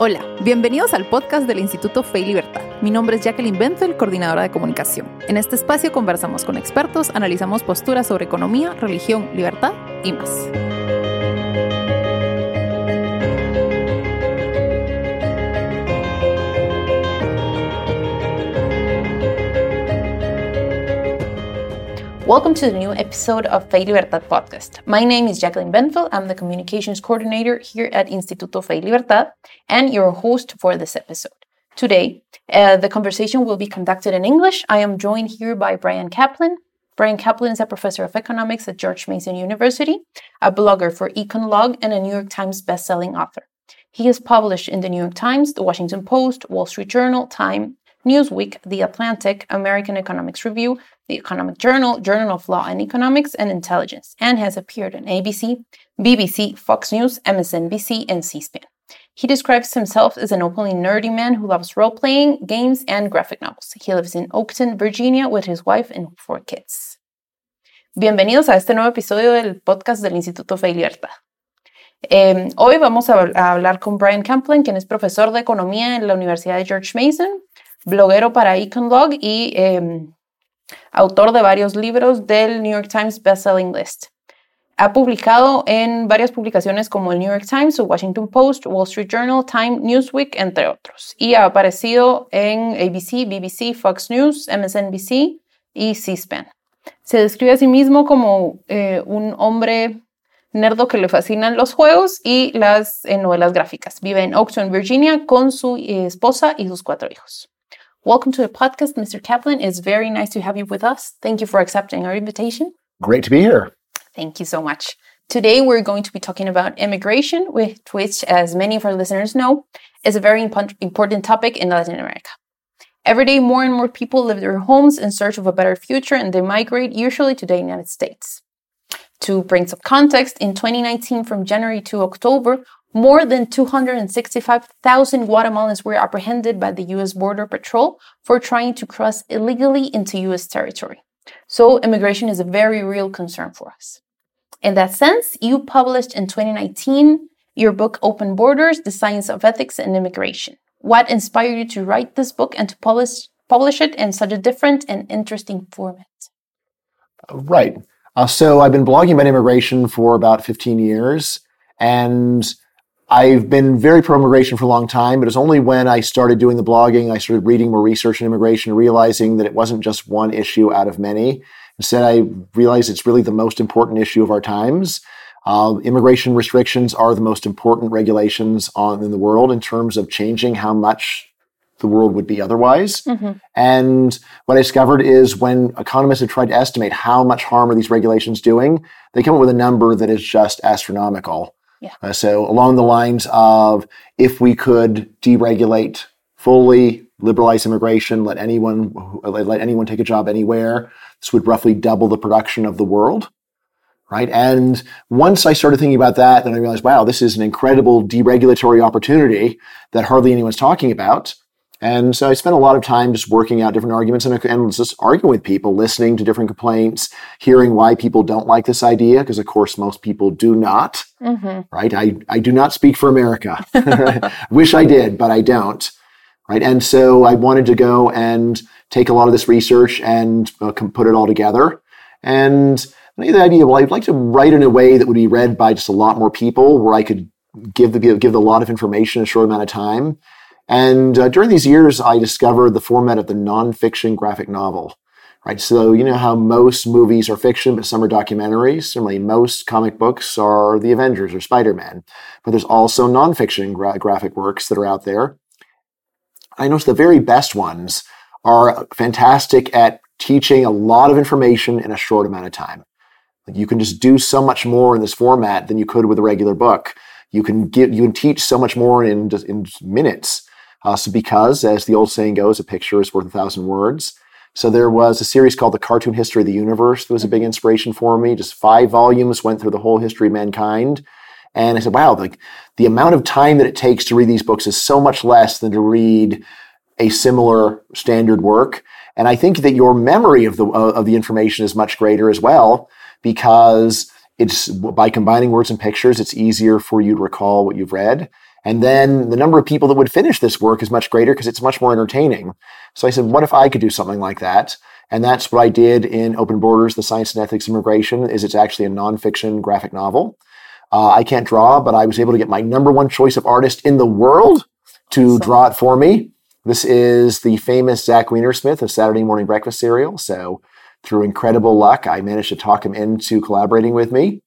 Hola, bienvenidos al podcast del Instituto Fe y Libertad. Mi nombre es Jacqueline Benfeld, coordinadora de comunicación. En este espacio conversamos con expertos, analizamos posturas sobre economía, religión, libertad y más. Welcome to the new episode of Fe Libertad podcast. My name is Jacqueline Benfield. I'm the communications coordinator here at Instituto Fe Libertad and your host for this episode. Today, uh, the conversation will be conducted in English. I am joined here by Bryan Caplan. Bryan Caplan is a professor of economics at George Mason University, a blogger for EconLog, and a New York Times bestselling author. He has published in the New York Times, the Washington Post, Wall Street Journal, Time, Newsweek, The Atlantic, American Economics Review, The Economic Journal, Journal of Law and Economics and Intelligence, and has appeared on ABC, BBC, Fox News, MSNBC, and C SPAN. He describes himself as an openly nerdy man who loves role playing, games, and graphic novels. He lives in Oakton, Virginia, with his wife and four kids. Bienvenidos a este nuevo episodio del podcast del Instituto Fe y Libertad. Eh, hoy vamos a, a, hablar con Brian Camplin, quien es profesor de economía en la Universidad de George Mason, bloguero para EconLog y eh, autor de varios libros del New York Times Bestselling List. Ha publicado en varias publicaciones como el New York Times, el Washington Post, Wall Street Journal, Time, Newsweek, entre otros. Y ha aparecido en ABC, BBC, Fox News, MSNBC y C-SPAN. Se describe a sí mismo como eh, un hombre nerdo que le fascinan los juegos y las eh, novelas gráficas. Vive en Oakton, Virginia, con su eh, esposa y sus cuatro hijos. Welcome to the podcast, Mr. Caplan. It's very nice to have you with us. Thank you for accepting our invitation. Great to be here. Thank you so much. Today, we're going to be talking about immigration, which, as many of our listeners know, is a very important topic in Latin America. Every day, more and more people leave their homes in search of a better future and they migrate, usually to the United States. To bring some context, in 2019, from January to October, more than 265,000 Guatemalans were apprehended by the US Border Patrol for trying to cross illegally into US territory. So, immigration is a very real concern for us. In that sense, you published in 2019 your book Open Borders The Science of Ethics and Immigration. What inspired you to write this book and to publish, publish it in such a different and interesting format? Right. Uh, so, I've been blogging about immigration for about 15 years. And I've been very pro immigration for a long time, but it's only when I started doing the blogging, I started reading more research on immigration, realizing that it wasn't just one issue out of many. Instead, I realized it's really the most important issue of our times. Uh, immigration restrictions are the most important regulations on in the world in terms of changing how much the world would be otherwise. Mm-hmm. And what I discovered is when economists have tried to estimate how much harm are these regulations doing, they come up with a number that is just astronomical. Yeah. Uh, so along the lines of if we could deregulate fully, liberalize immigration, let anyone let anyone take a job anywhere, this would roughly double the production of the world. Right. And once I started thinking about that, then I realized, wow, this is an incredible deregulatory opportunity that hardly anyone's talking about. And so I spent a lot of time just working out different arguments and, and just arguing with people, listening to different complaints, hearing why people don't like this idea, because of course most people do not. Mm-hmm. Right? I, I do not speak for America. Wish I did, but I don't. Right? And so I wanted to go and take a lot of this research and uh, put it all together. And the idea, well, I'd like to write in a way that would be read by just a lot more people, where I could give the give a lot of information in a short amount of time and uh, during these years, I discovered the format of the nonfiction graphic novel. Right, so you know how most movies are fiction, but some are documentaries. Similarly, most comic books are the Avengers or Spider-Man, but there's also nonfiction gra- graphic works that are out there. I noticed the very best ones are fantastic at teaching a lot of information in a short amount of time. Like you can just do so much more in this format than you could with a regular book. You can give, you can teach so much more in just in minutes. Uh, so because, as the old saying goes, a picture is worth a thousand words. So there was a series called The Cartoon History of the Universe that was a big inspiration for me. Just five volumes went through the whole history of mankind. And I said, wow, like the amount of time that it takes to read these books is so much less than to read a similar standard work. And I think that your memory of the uh, of the information is much greater as well because it's by combining words and pictures, it's easier for you to recall what you've read. And then the number of people that would finish this work is much greater because it's much more entertaining. So I said, what if I could do something like that? And that's what I did in Open Borders, The Science and Ethics of Immigration, is it's actually a nonfiction graphic novel. Uh, I can't draw, but I was able to get my number one choice of artist in the world to awesome. draw it for me. This is the famous Zach Weinersmith of Saturday Morning Breakfast Cereal. So through incredible luck, I managed to talk him into collaborating with me.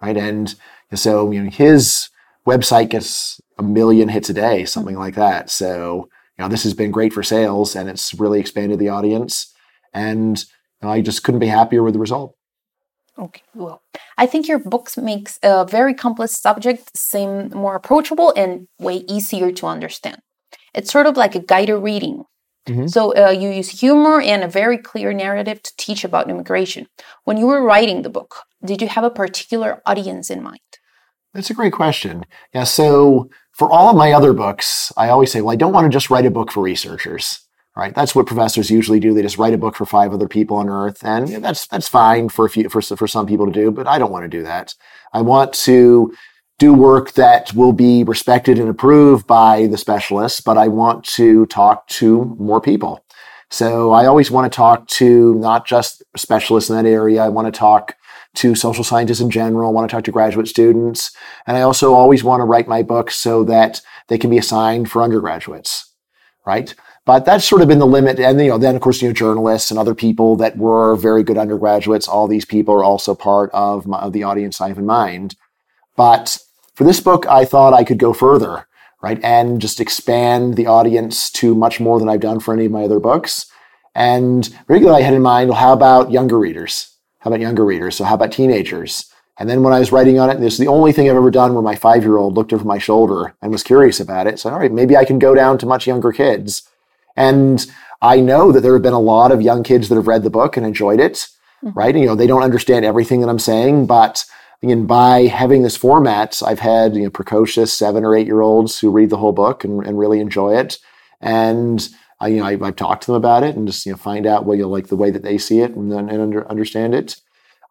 Right. And so, you know, his website gets a million hits a day, something like that. So, you know, this has been great for sales and it's really expanded the audience. And I just couldn't be happier with the result. Okay, well, I think your books makes a very complex subject seem more approachable and way easier to understand. It's sort of like a guided reading. Mm-hmm. So uh, you use humor and a very clear narrative to teach about immigration. When you were writing the book, did you have a particular audience in mind? That's a great question. Yeah, so for all of my other books, I always say, well, I don't want to just write a book for researchers. Right, that's what professors usually do. They just write a book for five other people on Earth, and that's that's fine for a few for for some people to do. But I don't want to do that. I want to do work that will be respected and approved by the specialists, but I want to talk to more people. So I always want to talk to not just specialists in that area. I want to talk to social scientists in general. Want to talk to graduate students. And I also always want to write my books so that they can be assigned for undergraduates, right? But that's sort of been the limit. And you know, then of course, you know, journalists and other people that were very good undergraduates. All these people are also part of, my, of the audience I have in mind. But for this book, I thought I could go further, right, and just expand the audience to much more than I've done for any of my other books. And regularly, I had in mind, well, how about younger readers? How about younger readers? So how about teenagers? And then when I was writing on it, this is the only thing I've ever done where my five year old looked over my shoulder and was curious about it. So, all right, maybe I can go down to much younger kids. And I know that there have been a lot of young kids that have read the book and enjoyed it, mm-hmm. right? And, you know, they don't understand everything that I'm saying, but again, by having this format, I've had you know, precocious seven or eight year olds who read the whole book and, and really enjoy it. And I, you know, I, have talked to them about it and just you know find out what you know, like the way that they see it and, and under, understand it.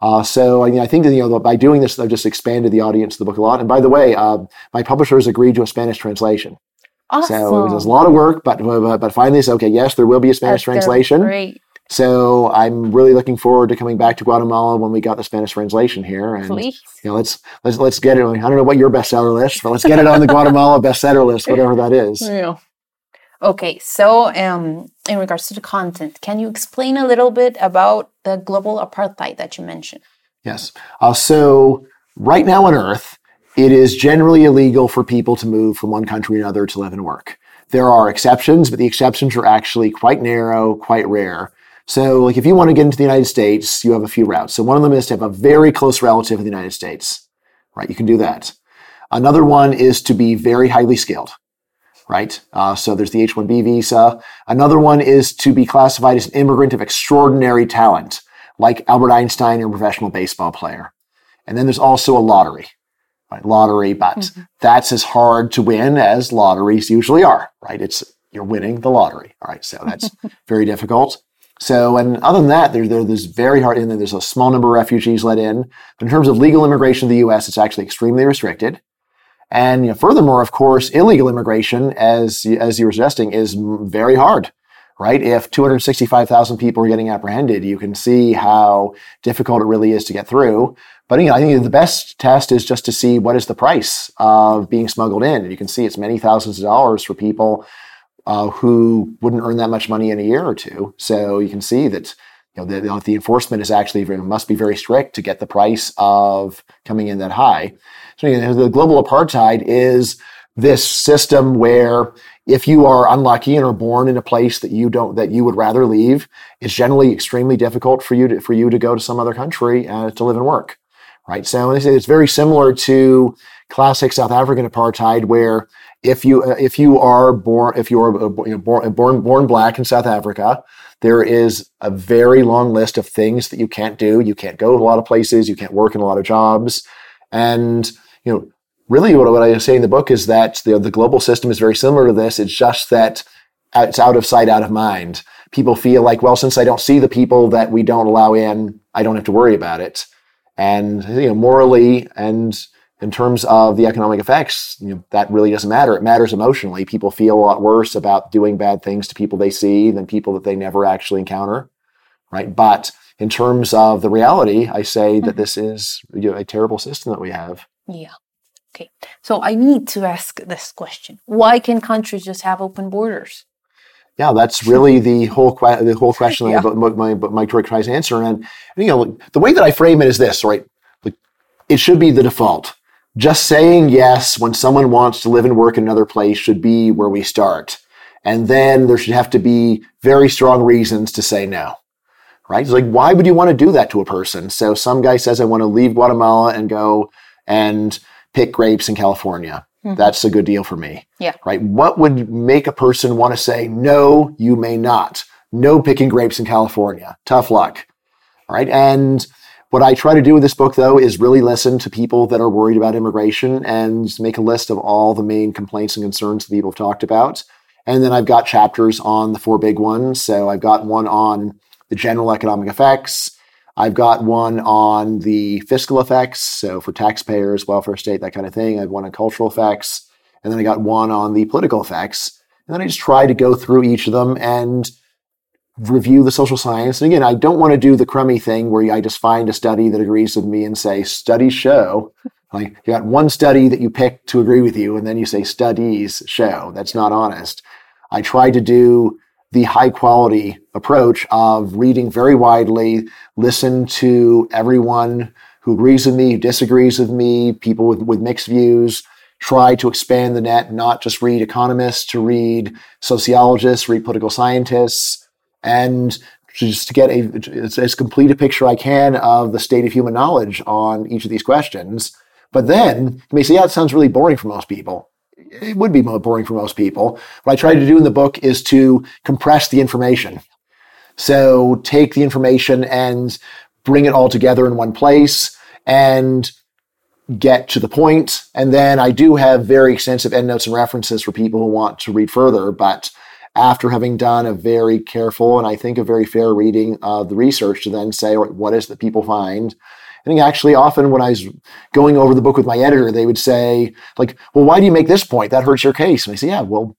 Uh, so I, mean, I think that you know by doing this, I've just expanded the audience of the book a lot. And by the way, uh, my publishers agreed to a Spanish translation. Awesome. So it was a lot of work, but but, but finally, it's okay. Yes, there will be a Spanish That's translation. Great. So I'm really looking forward to coming back to Guatemala when we got the Spanish translation here, and Please. you know, let's let's let's get it. I don't know what your bestseller list, but let's get it on the Guatemala bestseller list, whatever that is. Yeah. Okay, so um, in regards to the content, can you explain a little bit about the global apartheid that you mentioned? Yes. Uh, so right now on Earth, it is generally illegal for people to move from one country to another to live and work. There are exceptions, but the exceptions are actually quite narrow, quite rare. So, like if you want to get into the United States, you have a few routes. So, one of them is to have a very close relative in the United States, right? You can do that. Another one is to be very highly skilled, right? Uh, so, there's the H 1B visa. Another one is to be classified as an immigrant of extraordinary talent, like Albert Einstein or a professional baseball player. And then there's also a lottery right? Lottery, but mm-hmm. that's as hard to win as lotteries usually are, right? It's you're winning the lottery. All right, so that's very difficult. So, and other than that, there, there, there's very hard, and then there's a small number of refugees let in. But in terms of legal immigration to the U.S., it's actually extremely restricted. And you know, furthermore, of course, illegal immigration, as as you were suggesting, is very hard right? If 265,000 people are getting apprehended, you can see how difficult it really is to get through. But you know, I think the best test is just to see what is the price of being smuggled in. And you can see it's many thousands of dollars for people uh, who wouldn't earn that much money in a year or two. So you can see that you know the, the enforcement is actually very, must be very strict to get the price of coming in that high. So you know, the global apartheid is this system where if you are unlucky and are born in a place that you don't that you would rather leave, it's generally extremely difficult for you to for you to go to some other country uh, to live and work. Right. So it's very similar to classic South African apartheid, where if you uh, if you are born if you are uh, born born born black in South Africa, there is a very long list of things that you can't do. You can't go to a lot of places. You can't work in a lot of jobs, and you know really what, what I say in the book is that the, the global system is very similar to this. It's just that it's out of sight, out of mind. People feel like, well, since I don't see the people that we don't allow in, I don't have to worry about it. And you know, morally and in terms of the economic effects, you know, that really doesn't matter. It matters emotionally. People feel a lot worse about doing bad things to people they see than people that they never actually encounter, right? But in terms of the reality, I say that mm-hmm. this is you know, a terrible system that we have. Yeah. Okay. So I need to ask this question: Why can countries just have open borders? Yeah, that's really the whole que- the whole question yeah. that my, my, my tries to answer. And you know, the way that I frame it is this, right? Like, it should be the default. Just saying yes when someone wants to live and work in another place should be where we start. And then there should have to be very strong reasons to say no. Right? It's like, why would you want to do that to a person? So some guy says, I want to leave Guatemala and go and pick grapes in California. Mm-hmm. That's a good deal for me. Yeah. Right. What would make a person want to say, no, you may not? No picking grapes in California. Tough luck. All right. And what I try to do with this book, though, is really listen to people that are worried about immigration and make a list of all the main complaints and concerns that people have talked about. And then I've got chapters on the four big ones. So I've got one on the general economic effects. I've got one on the fiscal effects. So for taxpayers, welfare state, that kind of thing. I have one on cultural effects. And then I got one on the political effects. And then I just try to go through each of them and review the social science. And again, I don't want to do the crummy thing where I just find a study that agrees with me and say, studies show. Like you got one study that you pick to agree with you, and then you say studies show. That's not honest. I try to do the high quality approach of reading very widely, listen to everyone who agrees with me, who disagrees with me, people with, with mixed views, try to expand the net, not just read economists, to read sociologists, read political scientists, and just to get a, as complete a picture I can of the state of human knowledge on each of these questions. But then you may say, yeah, it sounds really boring for most people. It would be boring for most people. What I try to do in the book is to compress the information. So take the information and bring it all together in one place and get to the point. And then I do have very extensive endnotes and references for people who want to read further, but after having done a very careful and I think a very fair reading of the research to then say, what is that people find? I think actually often when I was going over the book with my editor, they would say, like, well, why do you make this point? That hurts your case. And I say, yeah, well,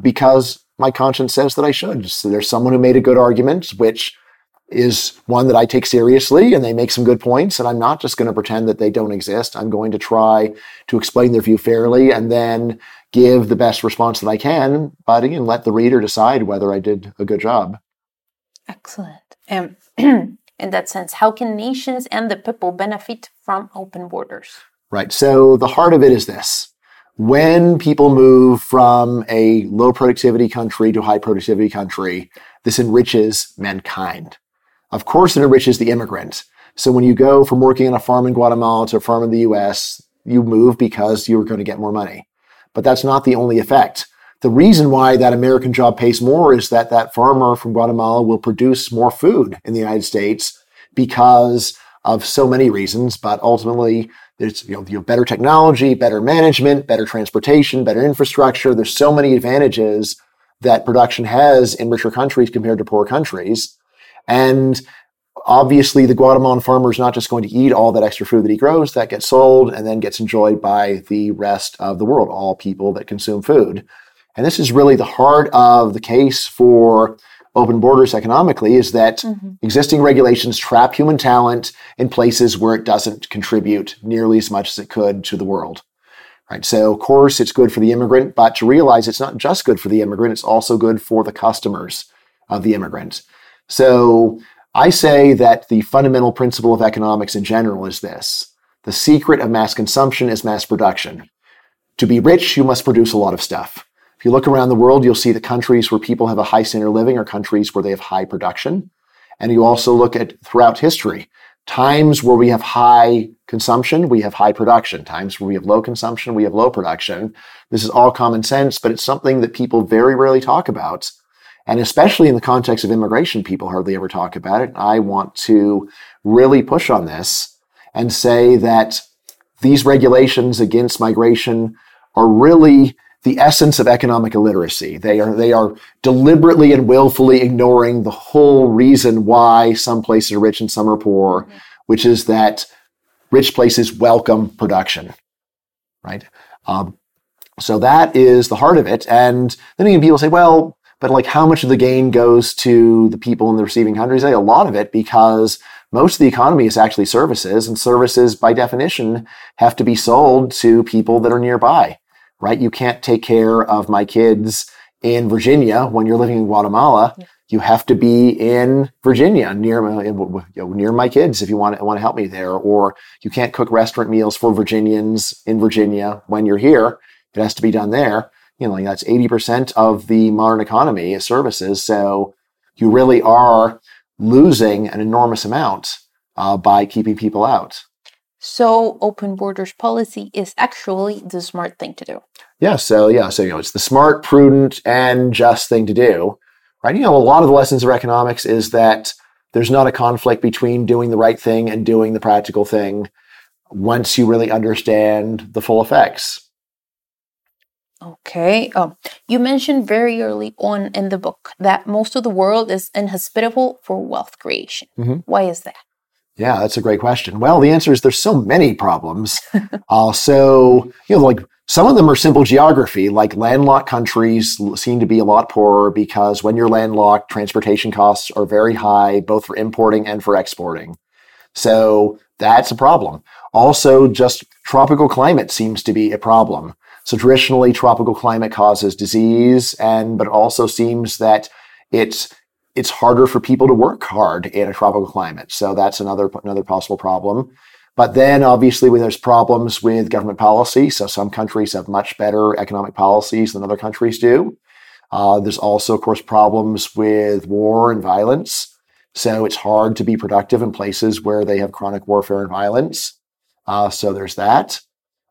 because my conscience says that I should. So there's someone who made a good argument, which is one that I take seriously and they make some good points. And I'm not just going to pretend that they don't exist. I'm going to try to explain their view fairly and then give the best response that I can, but again, let the reader decide whether I did a good job. Excellent. Um, in that sense, how can nations and the people benefit from open borders? Right. So the heart of it is this. When people move from a low productivity country to high productivity country, this enriches mankind. Of course, it enriches the immigrant. So when you go from working on a farm in Guatemala to a farm in the US, you move because you're going to get more money. But that's not the only effect. The reason why that American job pays more is that that farmer from Guatemala will produce more food in the United States because of so many reasons, but ultimately there's you know, you know, better technology, better management, better transportation, better infrastructure. There's so many advantages that production has in richer countries compared to poor countries. And obviously the Guatemalan farmer is not just going to eat all that extra food that he grows, that gets sold and then gets enjoyed by the rest of the world, all people that consume food. And this is really the heart of the case for open borders economically is that mm-hmm. existing regulations trap human talent in places where it doesn't contribute nearly as much as it could to the world. Right. So of course it's good for the immigrant, but to realize it's not just good for the immigrant, it's also good for the customers of the immigrant. So I say that the fundamental principle of economics in general is this. The secret of mass consumption is mass production. To be rich, you must produce a lot of stuff. If you look around the world, you'll see that countries where people have a high standard of living are countries where they have high production. And you also look at throughout history, times where we have high consumption, we have high production. Times where we have low consumption, we have low production. This is all common sense, but it's something that people very rarely talk about. And especially in the context of immigration, people hardly ever talk about it. I want to really push on this and say that these regulations against migration are really the essence of economic illiteracy. They are, they are deliberately and willfully ignoring the whole reason why some places are rich and some are poor, which is that rich places welcome production. right? Um, so that is the heart of it. And then again, people say, well, but like how much of the gain goes to the people in the receiving countries? A lot of it because most of the economy is actually services, and services by definition have to be sold to people that are nearby, right? You can't take care of my kids in Virginia when you're living in Guatemala. Yeah. You have to be in Virginia near you know, near my kids if you want to, want to help me there, or you can't cook restaurant meals for Virginians in Virginia when you're here. It has to be done there. You know, like that's 80% of the modern economy is services. So you really are losing an enormous amount uh, by keeping people out. So open borders policy is actually the smart thing to do. Yeah. So yeah. So you know, it's the smart, prudent, and just thing to do, right? You know, a lot of the lessons of economics is that there's not a conflict between doing the right thing and doing the practical thing once you really understand the full effects. Okay. Um, you mentioned very early on in the book that most of the world is inhospitable for wealth creation. Mm-hmm. Why is that? Yeah, that's a great question. Well, the answer is there's so many problems. uh, so, you know, like some of them are simple geography, like landlocked countries seem to be a lot poorer because when you're landlocked, transportation costs are very high, both for importing and for exporting. So that's a problem. Also, just tropical climate seems to be a problem. So traditionally, tropical climate causes disease, and but it also seems that it's it's harder for people to work hard in a tropical climate. So that's another another possible problem. But then obviously when there's problems with government policy, so some countries have much better economic policies than other countries do. Uh, there's also, of course, problems with war and violence. So it's hard to be productive in places where they have chronic warfare and violence. Uh, so there's that.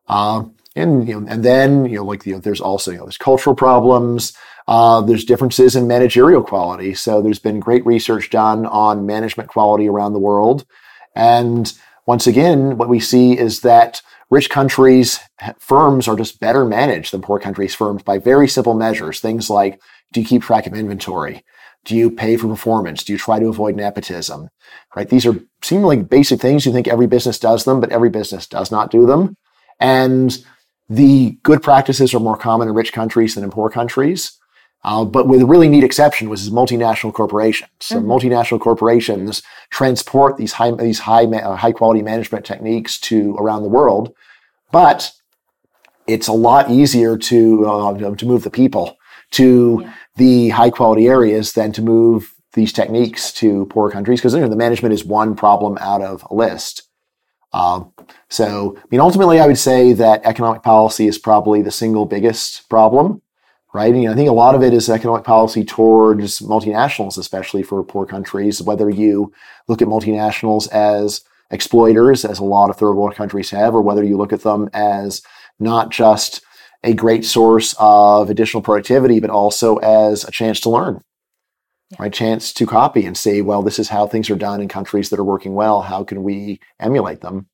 Uh, and you know, and then you know, like you know, there's also you know, there's cultural problems. Uh, there's differences in managerial quality. So there's been great research done on management quality around the world, and once again, what we see is that rich countries' firms are just better managed than poor countries' firms by very simple measures. Things like do you keep track of inventory? Do you pay for performance? Do you try to avoid nepotism? Right? These are seem like basic things. You think every business does them, but every business does not do them. And the good practices are more common in rich countries than in poor countries. Uh, but with a really neat exception was multinational corporations. So mm-hmm. multinational corporations transport these high these high uh, high quality management techniques to around the world, but it's a lot easier to uh, to move the people to yeah. the high quality areas than to move these techniques to poor countries because you know, the management is one problem out of a list. Um, so, I mean, ultimately, I would say that economic policy is probably the single biggest problem, right? And, you know, I think a lot of it is economic policy towards multinationals, especially for poor countries. Whether you look at multinationals as exploiters, as a lot of third world countries have, or whether you look at them as not just a great source of additional productivity, but also as a chance to learn, yeah. right? Chance to copy and say, well, this is how things are done in countries that are working well. How can we emulate them?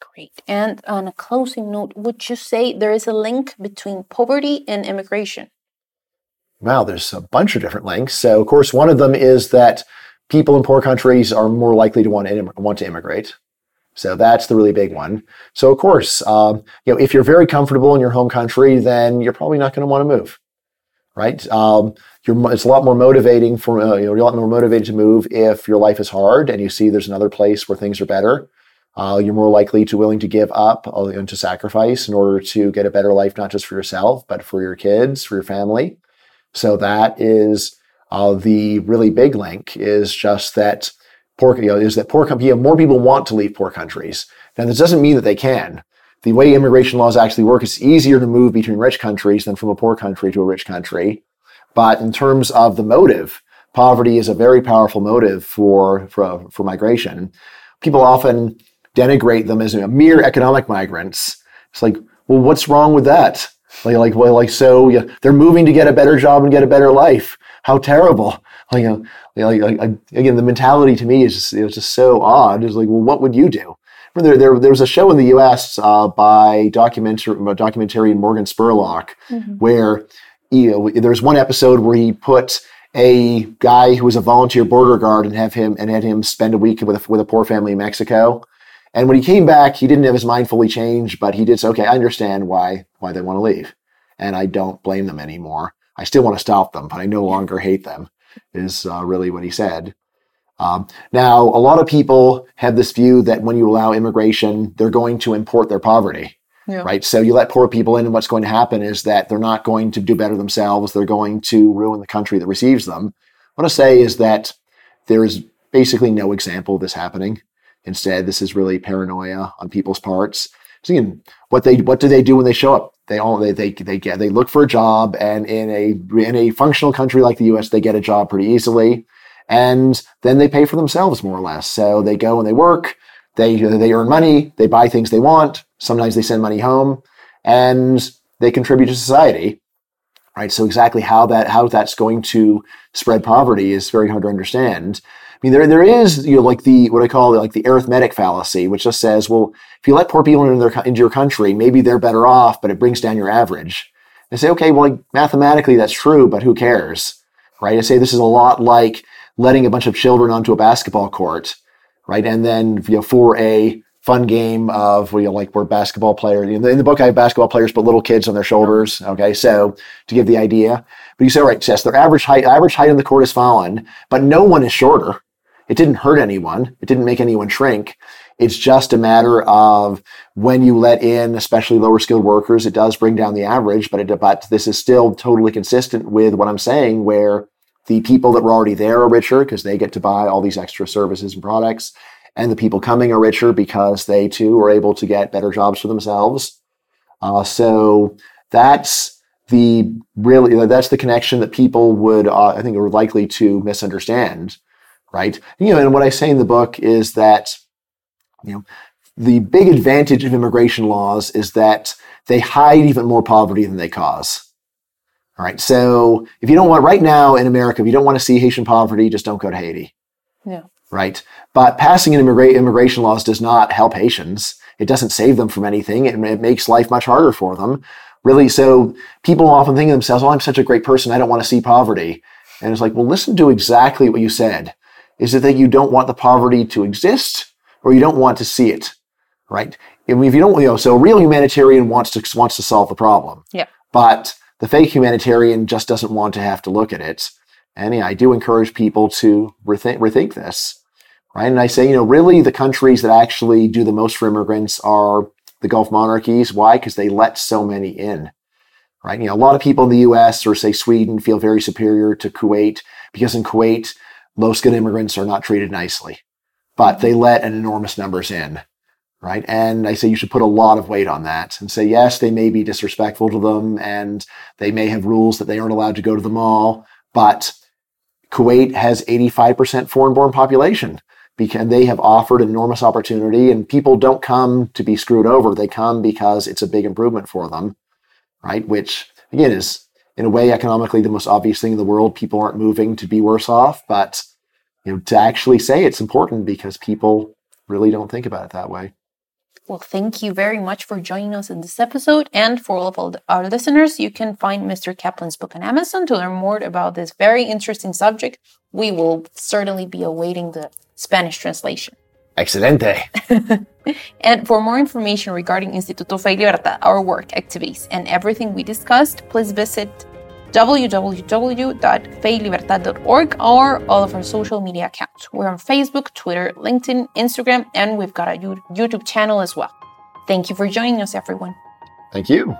Great. And on a closing note, would you say there is a link between poverty and immigration? Well, there's a bunch of different links. So, of course, one of them is that people in poor countries are more likely to want to, want to immigrate. So that's the really big one. So, of course, um, you know, if you're very comfortable in your home country, then you're probably not going to want to move, right? Um, it's a lot more motivating for uh, you're a lot more motivated to move if your life is hard and you see there's another place where things are better. Uh, you're more likely to willing to give up uh, and to sacrifice in order to get a better life, not just for yourself, but for your kids, for your family. So that is uh, the really big link is just that poor, you know, is that poor, you know, more people want to leave poor countries. Now, this doesn't mean that they can. The way immigration laws actually work, it's easier to move between rich countries than from a poor country to a rich country. But in terms of the motive, poverty is a very powerful motive for, for, for migration. People often denigrate them as you know, mere economic migrants. It's like, well, what's wrong with that? Like, like, well, like, so yeah, they're moving to get a better job and get a better life. How terrible! Like, you know, like, like, again, the mentality to me is just, it was just so odd. It's like, well, what would you do? There, there, there was a show in the U.S. Uh, by documentary, documentarian Morgan Spurlock, mm-hmm. where you know, there was one episode where he put a guy who was a volunteer border guard and have him and had him spend a week with a, with a poor family in Mexico And when he came back, he didn't have his mind fully changed, but he did say, okay, I understand why, why they want to leave. And I don't blame them anymore. I still want to stop them, but I no longer hate them, is uh, really what he said. Um, now, a lot of people have this view that when you allow immigration, they're going to import their poverty. Yeah. Right. So you let poor people in, and what's going to happen is that they're not going to do better themselves. They're going to ruin the country that receives them. What I say is that there is basically no example of this happening. Instead, this is really paranoia on people's parts. So again, what they what do they do when they show up? They all they they they get they look for a job, and in a in a functional country like the U.S., they get a job pretty easily, and then they pay for themselves more or less. So they go and they work, they they earn money, they buy things they want. Sometimes they send money home, and they contribute to society. Right. So exactly how that how that's going to spread poverty is very hard to understand. I mean, there there is you know like the what I call like the arithmetic fallacy, which just says, well, if you let poor people into their into your country, maybe they're better off, but it brings down your average. I say, okay, well, like, mathematically that's true, but who cares, right? I say this is a lot like letting a bunch of children onto a basketball court, right? And then you know for a fun game of you know, like where basketball players in the, in the book I have basketball players put little kids on their shoulders. Okay, so to give the idea, but you say right, yes, their average height average height on the court is fallen, but no one is shorter. It didn't hurt anyone. It didn't make anyone shrink. It's just a matter of when you let in, especially lower skilled workers, it does bring down the average, but it, but this is still totally consistent with what I'm saying, where the people that were already there are richer because they get to buy all these extra services and products. And the people coming are richer because they too are able to get better jobs for themselves. Uh, so that's the really, that's the connection that people would, uh, I think, are likely to misunderstand right? You know, and what I say in the book is that, you know, the big advantage of immigration laws is that they hide even more poverty than they cause. All right. So if you don't want right now in America, if you don't want to see Haitian poverty, just don't go to Haiti. Yeah. Right. But passing an immigra- immigration laws does not help Haitians. It doesn't save them from anything. It, it makes life much harder for them. Really. So people often think of themselves, "Oh, I'm such a great person. I don't want to see poverty." And it's like, well, listen to exactly what you said. Is it that you don't want the poverty to exist or you don't want to see it? Right? if you don't, you know, so a real humanitarian wants to wants to solve the problem. Yeah. But the fake humanitarian just doesn't want to have to look at it. And yeah, I do encourage people to rethink rethink this. Right. And I say, you know, really the countries that actually do the most for immigrants are the Gulf monarchies. Why? Because they let so many in. Right. You know, a lot of people in the US or say Sweden feel very superior to Kuwait because in Kuwait, low skilled immigrants are not treated nicely, but mm-hmm. they let an enormous numbers in, right? And I say you should put a lot of weight on that and say, yes, they may be disrespectful to them and they may have rules that they aren't allowed to go to the mall, but Kuwait has 85% foreign born population because they have offered enormous opportunity and people don't come to be screwed over. They come because it's a big improvement for them, right? Which again is in a way economically the most obvious thing in the world. People aren't moving to be worse off, but you know, to actually say it's important because people really don't think about it that way. Well, thank you very much for joining us in this episode. And for all of our listeners, you can find Mr. Caplan's book on Amazon to learn more about this very interesting subject. We will certainly be awaiting the Spanish translation. Excelente. and for more information regarding Instituto Fe y Libertad, our work, activities, and everything we discussed, please visit www.feylibertad.org or all of our social media accounts. We're on Facebook, Twitter, LinkedIn, Instagram, and we've got a YouTube channel as well. Thank you for joining us, everyone. Thank you.